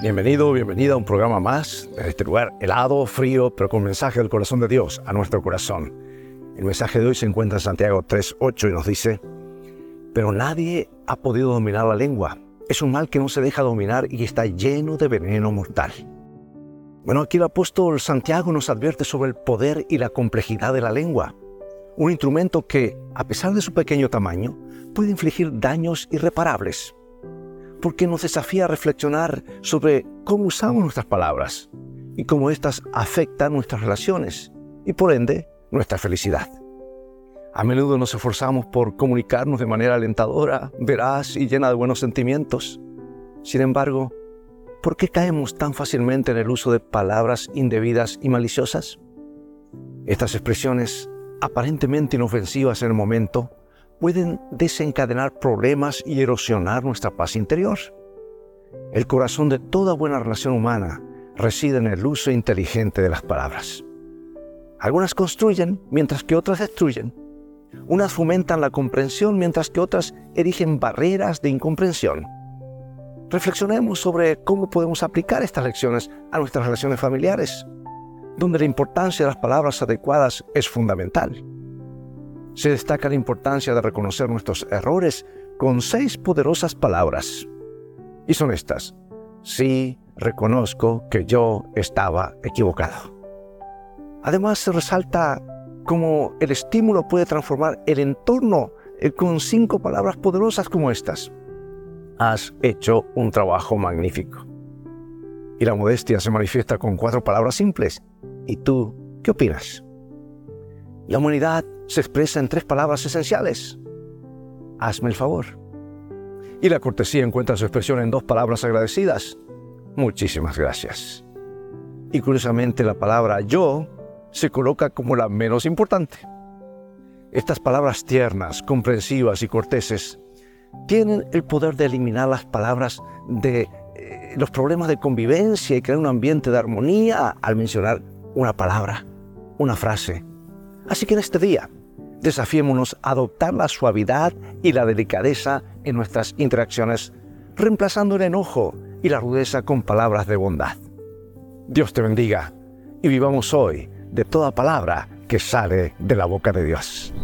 Bienvenido, bienvenida a un programa más de este lugar helado, frío, pero con mensaje del corazón de Dios a nuestro corazón. El mensaje de hoy se encuentra en Santiago 3.8 y nos dice, pero nadie ha podido dominar la lengua. Es un mal que no se deja dominar y está lleno de veneno mortal. Bueno, aquí el apóstol Santiago nos advierte sobre el poder y la complejidad de la lengua. Un instrumento que, a pesar de su pequeño tamaño, puede infligir daños irreparables porque nos desafía a reflexionar sobre cómo usamos nuestras palabras y cómo éstas afectan nuestras relaciones y por ende nuestra felicidad. A menudo nos esforzamos por comunicarnos de manera alentadora, veraz y llena de buenos sentimientos. Sin embargo, ¿por qué caemos tan fácilmente en el uso de palabras indebidas y maliciosas? Estas expresiones, aparentemente inofensivas en el momento, pueden desencadenar problemas y erosionar nuestra paz interior. El corazón de toda buena relación humana reside en el uso inteligente de las palabras. Algunas construyen mientras que otras destruyen. Unas fomentan la comprensión mientras que otras erigen barreras de incomprensión. Reflexionemos sobre cómo podemos aplicar estas lecciones a nuestras relaciones familiares, donde la importancia de las palabras adecuadas es fundamental se destaca la importancia de reconocer nuestros errores con seis poderosas palabras. Y son estas. Sí, reconozco que yo estaba equivocado. Además se resalta cómo el estímulo puede transformar el entorno eh, con cinco palabras poderosas como estas. Has hecho un trabajo magnífico. Y la modestia se manifiesta con cuatro palabras simples. ¿Y tú qué opinas? La humanidad se expresa en tres palabras esenciales. Hazme el favor. Y la cortesía encuentra su expresión en dos palabras agradecidas. Muchísimas gracias. Y curiosamente la palabra yo se coloca como la menos importante. Estas palabras tiernas, comprensivas y corteses tienen el poder de eliminar las palabras de eh, los problemas de convivencia y crear un ambiente de armonía al mencionar una palabra, una frase. Así que en este día, desafiémonos a adoptar la suavidad y la delicadeza en nuestras interacciones, reemplazando el enojo y la rudeza con palabras de bondad. Dios te bendiga y vivamos hoy de toda palabra que sale de la boca de Dios.